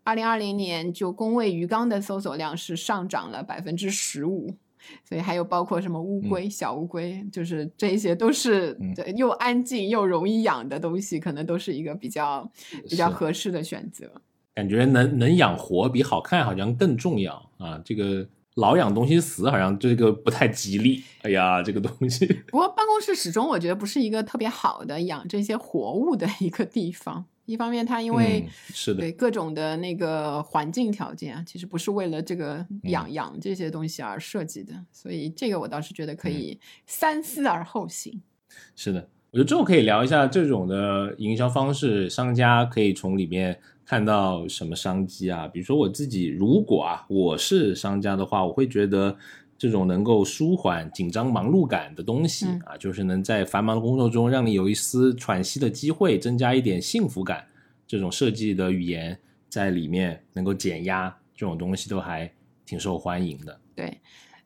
二零二零年就工位鱼缸的搜索量是上涨了百分之十五。所以还有包括什么乌龟、小乌龟，就是这些都是又安静又容易养的东西，可能都是一个比较比较合适的选择。感觉能能养活比好看好像更重要啊。这个老养东西死，好像这个不太吉利。哎呀，这个东西不过办公室始终我觉得不是一个特别好的养这些活物的一个地方。一方面，它因为、嗯是的对各种的那个环境条件啊，其实不是为了这个嗯养养这些东西而设计的，所以这个我倒是觉得可嗯以三思而后行。是的，我觉得之后可以聊一下这种的营销方式，商家可以从里面看到什么商机啊？比如说我自己，如果啊我是商家的话，我会觉得这种能够舒缓紧张忙碌感的东西嗯啊，就是能在繁忙的工作中让你有一丝喘息的机会，增加一点幸福感，这种设计的语言在里面能够减压，这种东西都还挺受欢迎的。对，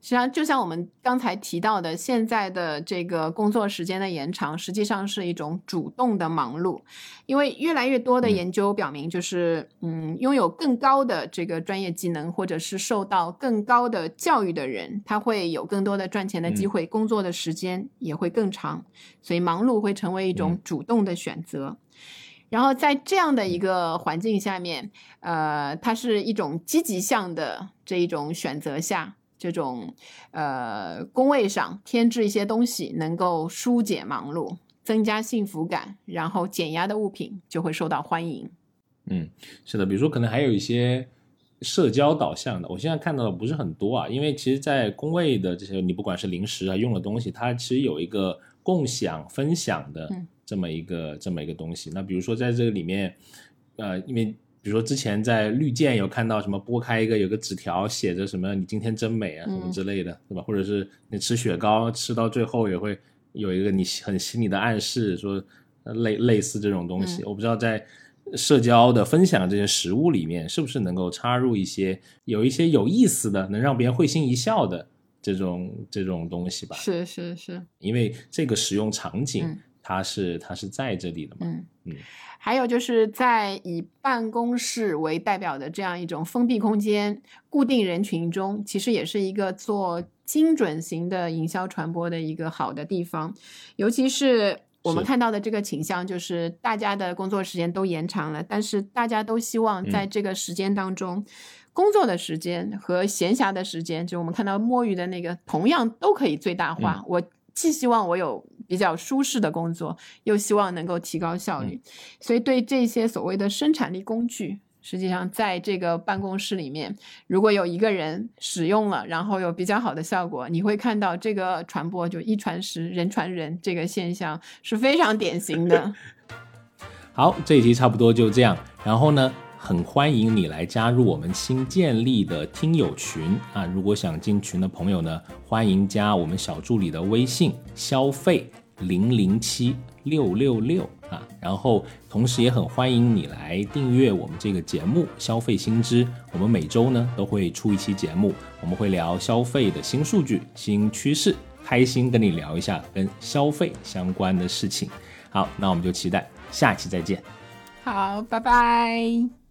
实际上就像我们刚才提到的，现在的这个工作时间的延长，实际上是一种主动的忙碌，因为越来越多的嗯。研究表明，就是嗯，拥有更高的这个专业技能，或者是受到更高的教育的人，他会有更多的赚钱的机嗯。会，工作的时间也会更长，所以忙碌会成为一种嗯。主动的选择。然后在这样的一个环境下面，呃，它是一种积极向的这一种选择下，这种呃工位上添置一些东西，能够疏解忙碌。增加幸福感，然后减压的物品就会受到欢迎。嗯，是的，比如说可能还有一些社交导向的，我现在看到的不是很多啊，因为其实，在工位的这些，你不管是零食啊、用的东西，它其实有一个共享、分享的这么一个这么一个东西。那比如说在这个里面，呃，因为比如说之前在绿箭有看到什么拨开一个有个纸条，写着什么“你今天真美”啊什么之类的，对吧？或者是你吃雪糕吃到最后也会。有一个你很心里的暗示，说类类似这种东西，我不知道在社交的分享这些食物里面，是不是能够插入一些有一些有意思的，能让别人会心一笑的这种这种东西吧？是是是，因为这个使用场景，它是它是在这里的嘛？嗯嗯。还有就是在以办公室为代表的这样一种封闭空间、固定人群中，其实也是一个做精准型的营销传播的一个好的地方。尤其是我们看到的这个倾向，就是大家的工作时间都延长了，但是大家都希望在这个时间当中，工作的时间和闲暇的时间，就我们看到摸鱼的那个，同样都可以最大化。我既希望我有。比较舒适的工作，又希望能够提高效率，所以对这些所谓的生产力工具，实际上在这个办公室里面，如果有一个人使用了，然后有比较好的效果，你会看到这个传播就一传十，人传人这个现象是非常典型的。好，这一集差不多就这样，然后呢？很欢迎你来加入我们新建立的听友群啊！如果想进群的朋友呢，欢迎加我们小助理的微信消费零零七六六六啊！然后同时也很欢迎你来订阅我们这个节目消费新知。我们每周呢都会出一期节目，我们会聊消费的新数据、新趋势，开心跟你聊一下跟消费相关的事情。好，那我们就期待下期再见。好，拜拜。